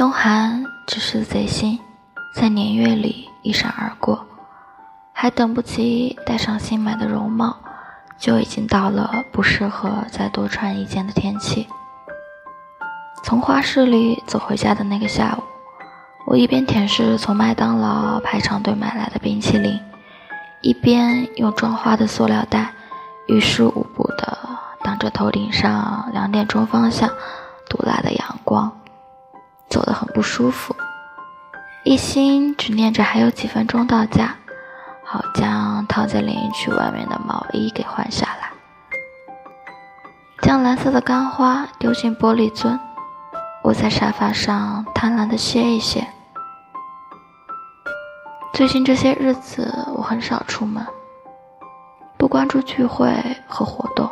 冬寒只是贼心，在年月里一闪而过，还等不及戴上新买的绒帽，就已经到了不适合再多穿一件的天气。从花市里走回家的那个下午，我一边舔舐从麦当劳排长队买来的冰淇淋，一边用装花的塑料袋于事无补地挡着头顶上两点钟方向毒辣的阳光。走得很不舒服，一心只念着还有几分钟到家，好将套在连衣裙外面的毛衣给换下来，将蓝色的干花丢进玻璃樽，窝在沙发上贪婪的歇一歇。最近这些日子，我很少出门，不关注聚会和活动，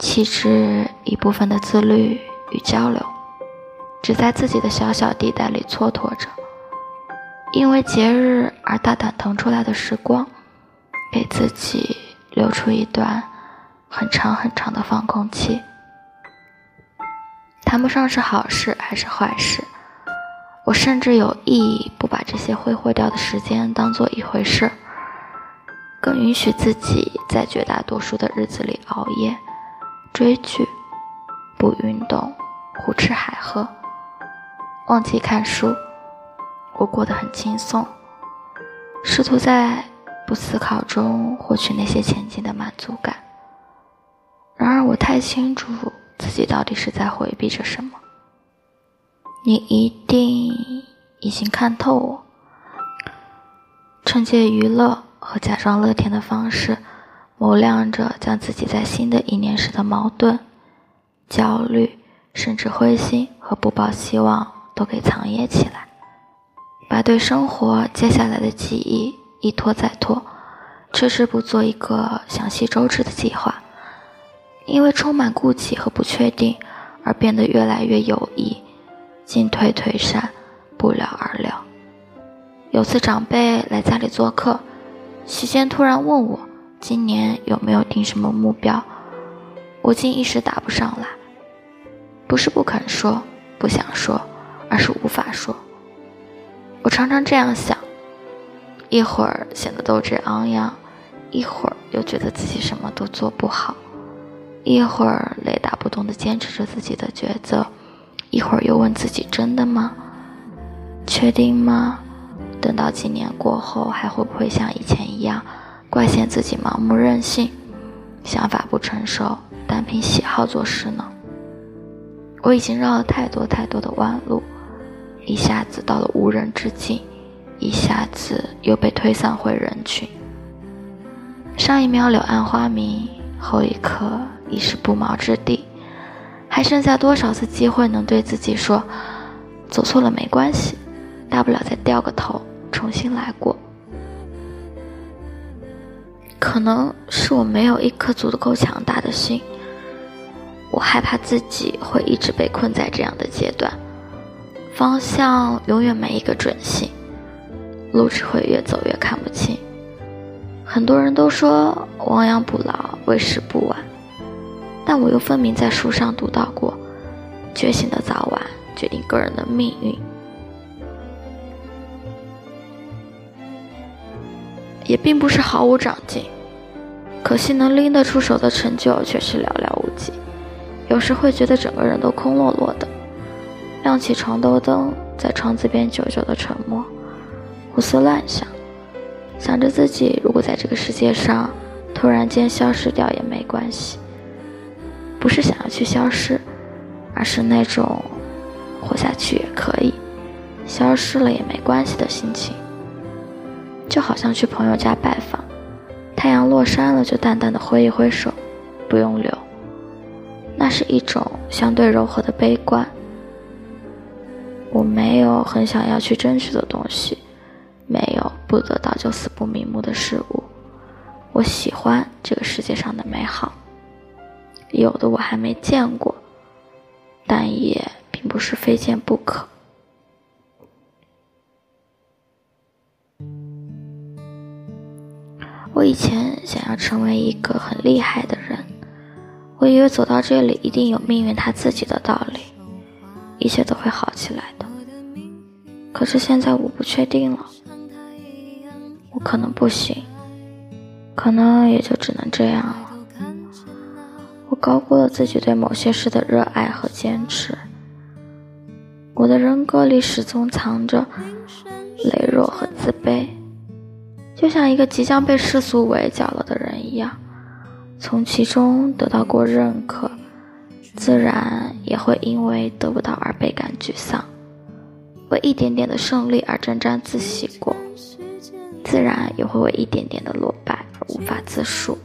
弃之一部分的自律与交流。只在自己的小小地带里蹉跎着，因为节日而大胆腾出来的时光，给自己留出一段很长很长的放空期。谈不上是好事还是坏事，我甚至有意义不把这些挥霍掉的时间当做一回事，更允许自己在绝大多数的日子里熬夜、追剧、不运动、胡吃海喝。忘记看书，我过得很轻松，试图在不思考中获取那些前进的满足感。然而，我太清楚自己到底是在回避着什么。你一定已经看透我，趁借娱乐和假装乐天的方式，谋量着将自己在新的一年时的矛盾、焦虑，甚至灰心和不抱希望。都给藏掖起来，把对生活接下来的记忆一拖再拖，迟迟不做一个详细周知的计划，因为充满顾忌和不确定而变得越来越有意，进退退散，不了而了。有次长辈来家里做客，席间突然问我今年有没有定什么目标，我竟一时答不上来，不是不肯说，不想说。而是无法说。我常常这样想，一会儿显得斗志昂扬，一会儿又觉得自己什么都做不好，一会儿雷打不动地坚持着自己的抉择，一会儿又问自己：真的吗？确定吗？等到几年过后，还会不会像以前一样，怪嫌自己盲目任性，想法不成熟，单凭喜好做事呢？我已经绕了太多太多的弯路。一下子到了无人之境，一下子又被推散回人群。上一秒柳暗花明，后一刻已是不毛之地。还剩下多少次机会能对自己说：“走错了没关系，大不了再掉个头，重新来过。”可能是我没有一颗足够强大的心，我害怕自己会一直被困在这样的阶段。方向永远没一个准信，路只会越走越看不清。很多人都说亡羊补牢，为时不晚，但我又分明在书上读到过，觉醒的早晚决定个人的命运，也并不是毫无长进。可惜能拎得出手的成就却是寥寥无几，有时会觉得整个人都空落落的。亮起床头灯，在窗子边久久的沉默，胡思乱想，想着自己如果在这个世界上突然间消失掉也没关系，不是想要去消失，而是那种活下去也可以，消失了也没关系的心情。就好像去朋友家拜访，太阳落山了就淡淡的挥一挥手，不用留，那是一种相对柔和的悲观。我没有很想要去争取的东西，没有不得到就死不瞑目的事物。我喜欢这个世界上的美好，有的我还没见过，但也并不是非见不可。我以前想要成为一个很厉害的人，我以为走到这里一定有命运它自己的道理，一切都会好起来的。可是现在我不确定了，我可能不行，可能也就只能这样了。我高估了自己对某些事的热爱和坚持，我的人格里始终藏着羸弱和自卑，就像一个即将被世俗围剿了的人一样，从其中得到过认可，自然也会因为得不到而倍感沮丧。为一点点的胜利而沾沾自喜过，自然也会为一点点的落败而无法自述。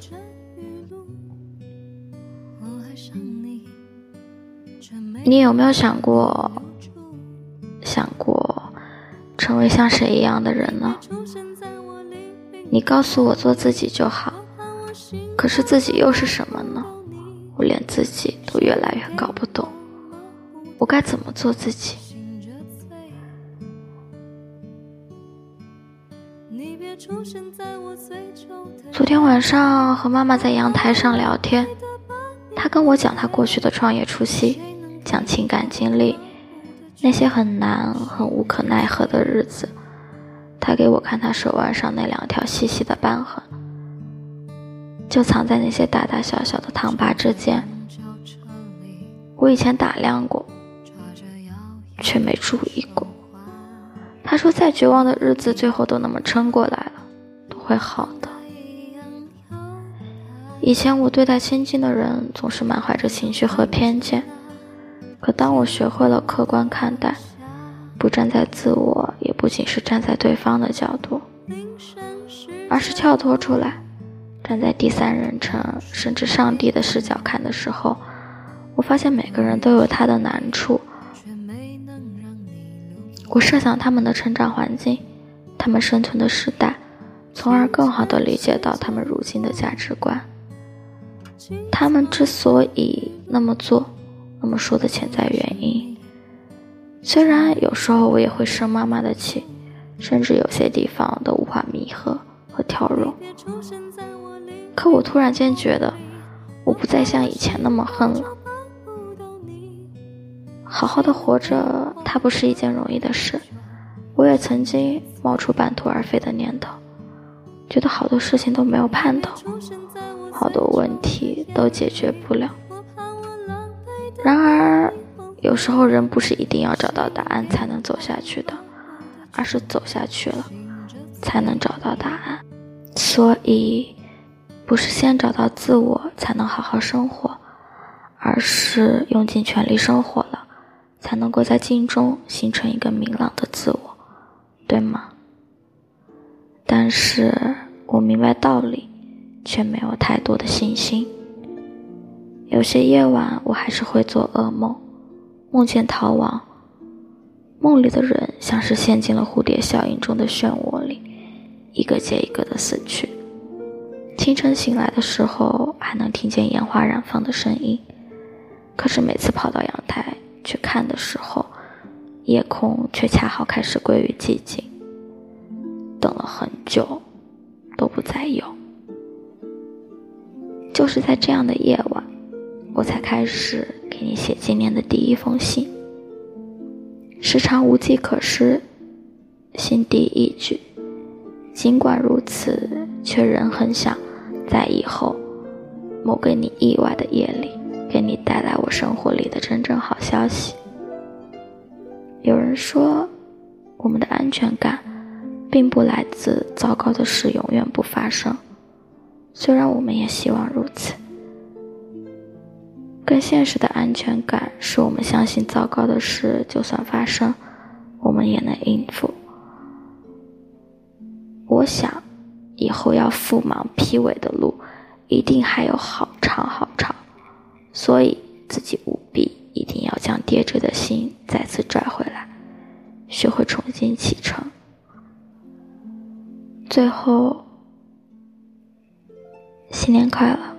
你有没有想过，想过成为像谁一样的人呢？你告诉我做自己就好，可是自己又是什么呢？我连自己都越来越搞不懂，我该怎么做自己？天晚上和妈妈在阳台上聊天，她跟我讲她过去的创业初期，讲情感经历，那些很难、很无可奈何的日子。她给我看她手腕上那两条细细的斑痕，就藏在那些大大小小的烫疤之间。我以前打量过，却没注意过。他说：“再绝望的日子，最后都那么撑过来了，都会好的。”以前我对待亲近的人总是满怀着情绪和偏见，可当我学会了客观看待，不站在自我，也不仅是站在对方的角度，而是跳脱出来，站在第三人称甚至上帝的视角看的时候，我发现每个人都有他的难处。我设想他们的成长环境，他们生存的时代，从而更好地理解到他们如今的价值观。他们之所以那么做、那么说的潜在原因，虽然有时候我也会生妈妈的气，甚至有些地方都无法弥合和调容，可我突然间觉得，我不再像以前那么恨了。好好的活着，它不是一件容易的事。我也曾经冒出半途而废的念头，觉得好多事情都没有盼头，好多问题都解决不了。然而，有时候人不是一定要找到答案才能走下去的，而是走下去了才能找到答案。所以，不是先找到自我才能好好生活，而是用尽全力生活了。才能够在镜中形成一个明朗的自我，对吗？但是我明白道理，却没有太多的信心。有些夜晚，我还是会做噩梦，梦见逃亡。梦里的人像是陷进了蝴蝶效应中的漩涡里，一个接一个的死去。清晨醒来的时候，还能听见烟花燃放的声音，可是每次跑到阳台。去看的时候，夜空却恰好开始归于寂静。等了很久，都不再有。就是在这样的夜晚，我才开始给你写今年的第一封信。时常无计可施，心底一句。尽管如此，却仍很想在以后某个你意外的夜里。给你带来我生活里的真正好消息。有人说，我们的安全感，并不来自糟糕的事永远不发生，虽然我们也希望如此。更现实的安全感，是我们相信糟糕的事就算发生，我们也能应付。我想，以后要赴芒披尾的路，一定还有好长好长。所以，自己务必一定要将跌坠的心再次拽回来，学会重新启程。最后，新年快乐！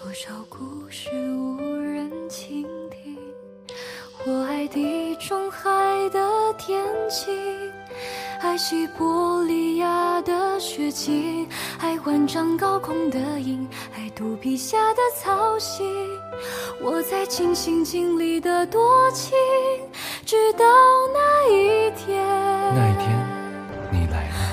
多少故事无人倾听？我爱地中海的天晴，爱西伯利亚的雪景，爱万丈高空的鹰，爱肚皮下的草溪。我在尽心尽力的多情，直到那一天。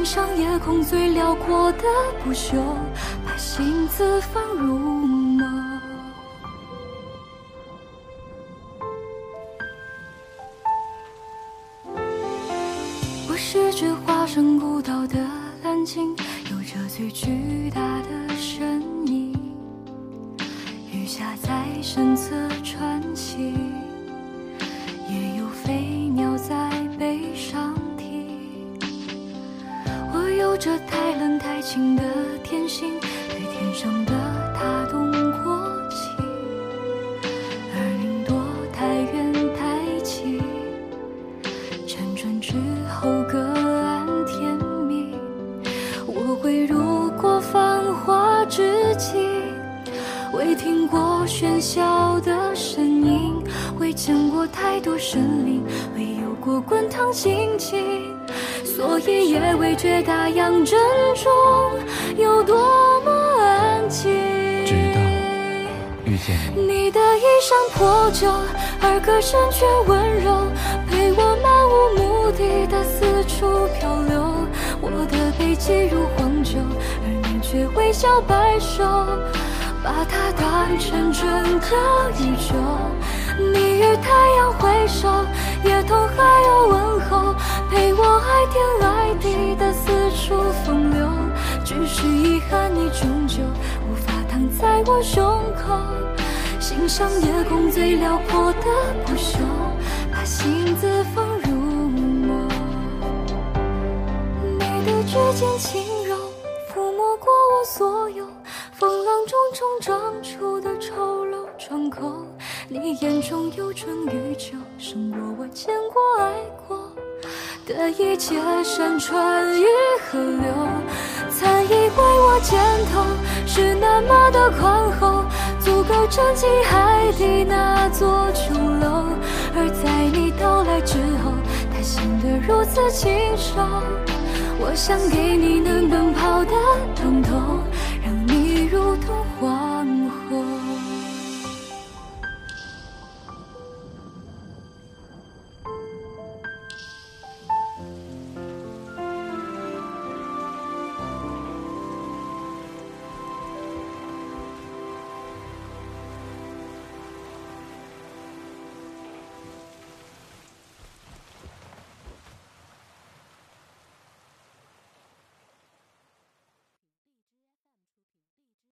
欣赏夜空最辽阔的不朽。把星子放入眸。我是只化身孤岛的蓝鲸，有着最巨天星对。天上的他动过情，而云朵太远太近，辗转之后各安天命。我未入过繁华之境，未听过喧嚣的声音，未见过太多生灵，未有过滚烫心情，所以也未觉大洋正中有多么。直到遇见你，你的衣衫破旧，而歌声却温柔，陪我漫无目的的四处漂流。我的背脊如荒丘，而你却微笑摆首，把它当成整个宇宙。你与太阳挥手，也同海鸥问候，遗憾，你终究无法躺在我胸口，欣赏夜空最辽阔的不朽，把心自放入梦。你的指尖轻柔，抚摸过我所有风浪中冲撞出的丑陋疮口。你眼中有春与秋，胜过我见过爱过。的一切山川与河流，以为我肩头是那么的宽厚，足够撑起海底那座琼楼。而在你到来之后，它显得如此清瘦。我想给你能奔跑的通透，让你如同。